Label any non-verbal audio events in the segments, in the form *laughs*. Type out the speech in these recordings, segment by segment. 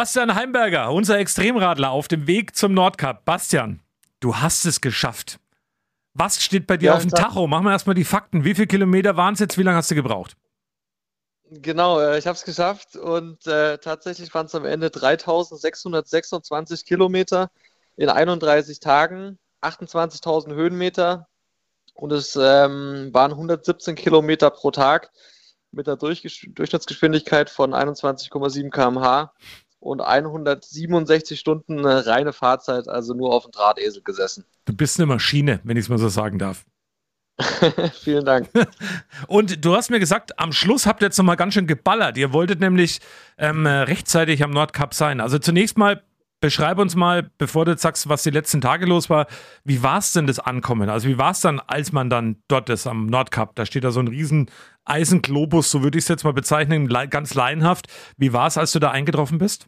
Bastian Heimberger, unser Extremradler auf dem Weg zum Nordkap. Bastian, du hast es geschafft. Was steht bei dir ja, auf dem Tacho? Machen wir erstmal die Fakten. Wie viele Kilometer waren es jetzt? Wie lange hast du gebraucht? Genau, äh, ich habe es geschafft und äh, tatsächlich waren es am Ende 3626 Kilometer in 31 Tagen, 28.000 Höhenmeter und es ähm, waren 117 Kilometer pro Tag mit einer Durchschnittsgeschwindigkeit von 21,7 km/h und 167 Stunden reine Fahrzeit, also nur auf dem Drahtesel gesessen. Du bist eine Maschine, wenn ich es mal so sagen darf. *laughs* Vielen Dank. *laughs* Und du hast mir gesagt, am Schluss habt ihr jetzt nochmal ganz schön geballert. Ihr wolltet nämlich ähm, rechtzeitig am Nordkap sein. Also zunächst mal beschreib uns mal, bevor du jetzt sagst, was die letzten Tage los war, wie war es denn das Ankommen? Also wie war es dann, als man dann dort ist am Nordkap? Da steht da so ein riesen Eisenglobus, so würde ich es jetzt mal bezeichnen, ganz laienhaft. Wie war es, als du da eingetroffen bist?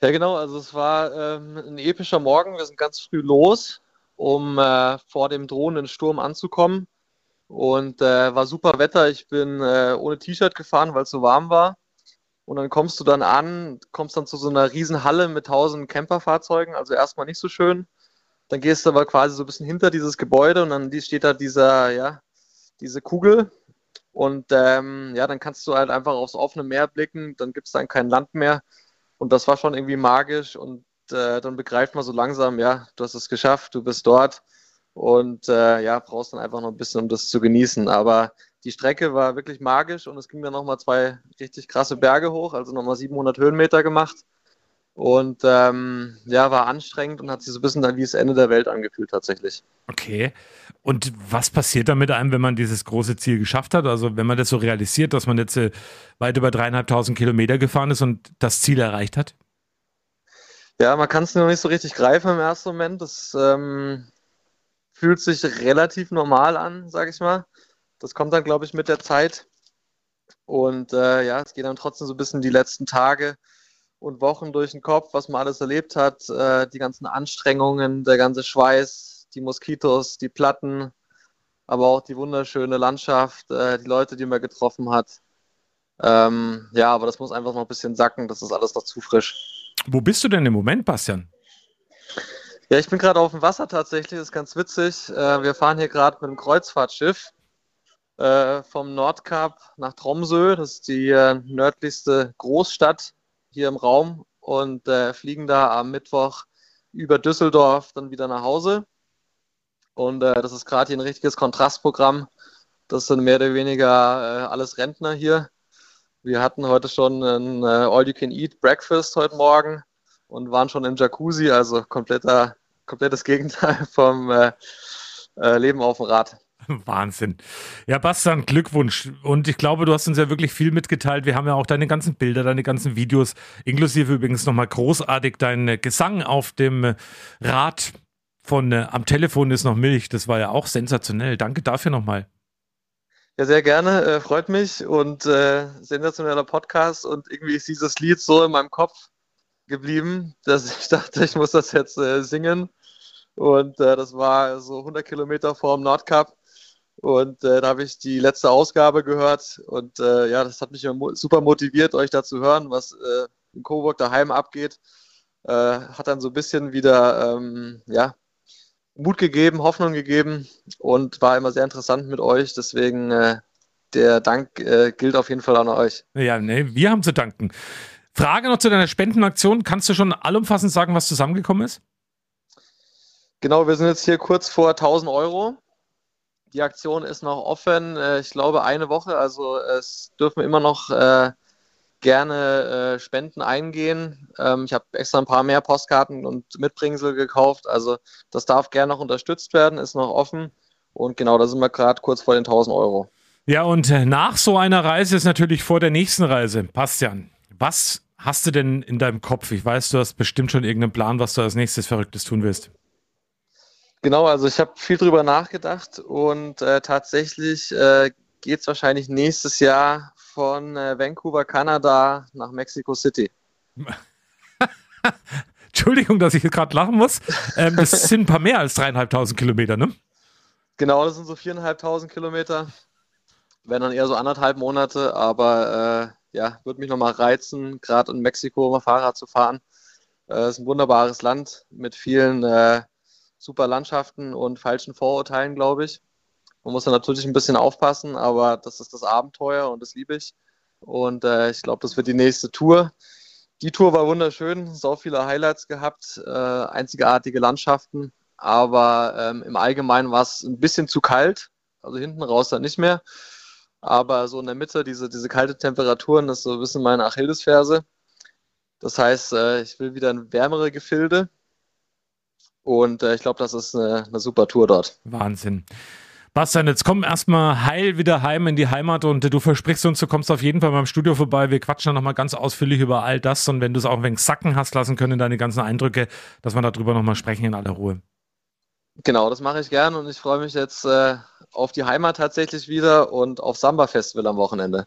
Ja, genau. Also es war ähm, ein epischer Morgen. Wir sind ganz früh los, um äh, vor dem drohenden Sturm anzukommen. Und äh, war super Wetter. Ich bin äh, ohne T-Shirt gefahren, weil es so warm war. Und dann kommst du dann an, kommst dann zu so einer riesen Halle mit tausend Camperfahrzeugen, also erstmal nicht so schön. Dann gehst du aber quasi so ein bisschen hinter dieses Gebäude und dann steht da dieser, ja, diese Kugel. Und ähm, ja, dann kannst du halt einfach aufs offene Meer blicken, dann gibt es dann kein Land mehr. Und das war schon irgendwie magisch und äh, dann begreift man so langsam, ja, du hast es geschafft, du bist dort und äh, ja, brauchst dann einfach noch ein bisschen, um das zu genießen. Aber die Strecke war wirklich magisch und es ging dann nochmal zwei richtig krasse Berge hoch, also nochmal 700 Höhenmeter gemacht. Und ähm, ja, war anstrengend und hat sich so ein bisschen dann wie das Ende der Welt angefühlt tatsächlich. Okay. Und was passiert dann mit einem, wenn man dieses große Ziel geschafft hat? Also wenn man das so realisiert, dass man jetzt äh, weit über dreieinhalbtausend Kilometer gefahren ist und das Ziel erreicht hat? Ja, man kann es noch nicht so richtig greifen im ersten Moment. Das ähm, fühlt sich relativ normal an, sage ich mal. Das kommt dann, glaube ich, mit der Zeit. Und äh, ja, es geht dann trotzdem so ein bisschen die letzten Tage und Wochen durch den Kopf, was man alles erlebt hat, äh, die ganzen Anstrengungen, der ganze Schweiß, die Moskitos, die Platten, aber auch die wunderschöne Landschaft, äh, die Leute, die man getroffen hat. Ähm, ja, aber das muss einfach noch ein bisschen sacken, das ist alles noch zu frisch. Wo bist du denn im Moment, Bastian? Ja, ich bin gerade auf dem Wasser tatsächlich, das ist ganz witzig. Äh, wir fahren hier gerade mit einem Kreuzfahrtschiff äh, vom Nordkap nach Tromsø. Das ist die äh, nördlichste Großstadt hier im Raum und äh, fliegen da am Mittwoch über Düsseldorf dann wieder nach Hause. Und äh, das ist gerade hier ein richtiges Kontrastprogramm. Das sind mehr oder weniger alles Rentner hier. Wir hatten heute schon ein All-You-Can-Eat-Breakfast heute Morgen und waren schon im Jacuzzi, also kompletter, komplettes Gegenteil *laughs* vom Leben auf dem Rad. *laughs* Wahnsinn. Ja, Bastian, Glückwunsch. Und ich glaube, du hast uns ja wirklich viel mitgeteilt. Wir haben ja auch deine ganzen Bilder, deine ganzen Videos, inklusive übrigens nochmal großartig dein Gesang auf dem Rad von äh, Am Telefon ist noch Milch. Das war ja auch sensationell. Danke dafür nochmal. Ja, sehr gerne. Äh, freut mich und äh, sensationeller Podcast. Und irgendwie ist dieses Lied so in meinem Kopf geblieben, dass ich *laughs* dachte, ich muss das jetzt äh, singen. Und äh, das war so 100 Kilometer vor dem Nordkap. Und äh, da habe ich die letzte Ausgabe gehört und äh, ja, das hat mich super motiviert, euch da zu hören, was äh, in Coburg daheim abgeht. Äh, hat dann so ein bisschen wieder ähm, ja, Mut gegeben, Hoffnung gegeben und war immer sehr interessant mit euch. Deswegen äh, der Dank äh, gilt auf jeden Fall an euch. Ja, nee, wir haben zu danken. Frage noch zu deiner Spendenaktion. Kannst du schon allumfassend sagen, was zusammengekommen ist? Genau, wir sind jetzt hier kurz vor 1000 Euro. Die Aktion ist noch offen, äh, ich glaube eine Woche. Also es dürfen immer noch äh, gerne äh, Spenden eingehen. Ähm, ich habe extra ein paar mehr Postkarten und Mitbringsel gekauft. Also das darf gerne noch unterstützt werden, ist noch offen. Und genau, da sind wir gerade kurz vor den 1000 Euro. Ja, und nach so einer Reise ist natürlich vor der nächsten Reise. Bastian, was hast du denn in deinem Kopf? Ich weiß, du hast bestimmt schon irgendeinen Plan, was du als nächstes Verrücktes tun willst. Genau, also ich habe viel drüber nachgedacht und äh, tatsächlich äh, geht es wahrscheinlich nächstes Jahr von äh, Vancouver, Kanada nach Mexico City. *laughs* Entschuldigung, dass ich jetzt gerade lachen muss. Ähm, das sind ein paar mehr als dreieinhalbtausend Kilometer, ne? Genau, das sind so viereinhalbtausend Kilometer. Wären dann eher so anderthalb Monate, aber ja, würde mich nochmal reizen, gerade in Mexiko mal Fahrrad zu fahren. Es äh, ist ein wunderbares Land mit vielen äh, super Landschaften und falschen Vorurteilen, glaube ich. Man muss da natürlich ein bisschen aufpassen, aber das ist das Abenteuer und das liebe ich. Und äh, ich glaube, das wird die nächste Tour. Die Tour war wunderschön, so viele Highlights gehabt, äh, einzigartige Landschaften, aber ähm, im Allgemeinen war es ein bisschen zu kalt, also hinten raus dann nicht mehr. Aber so in der Mitte, diese, diese kalte Temperaturen, das ist so ein bisschen meine Achillesferse. Das heißt, äh, ich will wieder in wärmere Gefilde. Und äh, ich glaube, das ist eine, eine super Tour dort. Wahnsinn. Bastian, jetzt komm erstmal heil wieder heim in die Heimat und du versprichst uns, du kommst auf jeden Fall beim Studio vorbei. Wir quatschen dann nochmal ganz ausführlich über all das und wenn du es auch ein wenig sacken hast lassen können, deine ganzen Eindrücke, dass wir darüber nochmal sprechen in aller Ruhe. Genau, das mache ich gern und ich freue mich jetzt äh, auf die Heimat tatsächlich wieder und auf Samba Festival am Wochenende.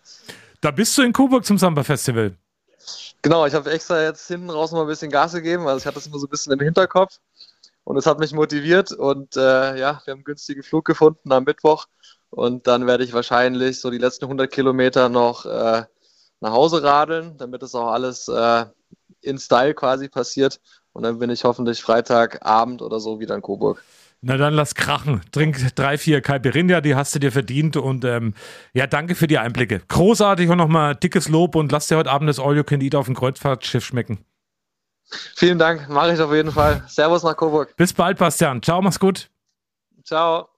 Da bist du in Coburg zum Samba Festival. Genau, ich habe extra jetzt hinten raus noch ein bisschen Gas gegeben, weil ich hatte das immer so ein bisschen im Hinterkopf und es hat mich motiviert und äh, ja, wir haben einen günstigen Flug gefunden am Mittwoch und dann werde ich wahrscheinlich so die letzten 100 Kilometer noch äh, nach Hause radeln, damit es auch alles äh, in Style quasi passiert und dann bin ich hoffentlich Freitagabend oder so wieder in Coburg. Na dann lass krachen. Trink drei, vier Caipirinha, die hast du dir verdient. Und ähm, ja, danke für die Einblicke. Großartig und nochmal dickes Lob und lass dir heute Abend das All You Can Eat auf dem Kreuzfahrtschiff schmecken. Vielen Dank, mache ich auf jeden Fall. Servus nach Coburg. Bis bald, Bastian. Ciao, mach's gut. Ciao.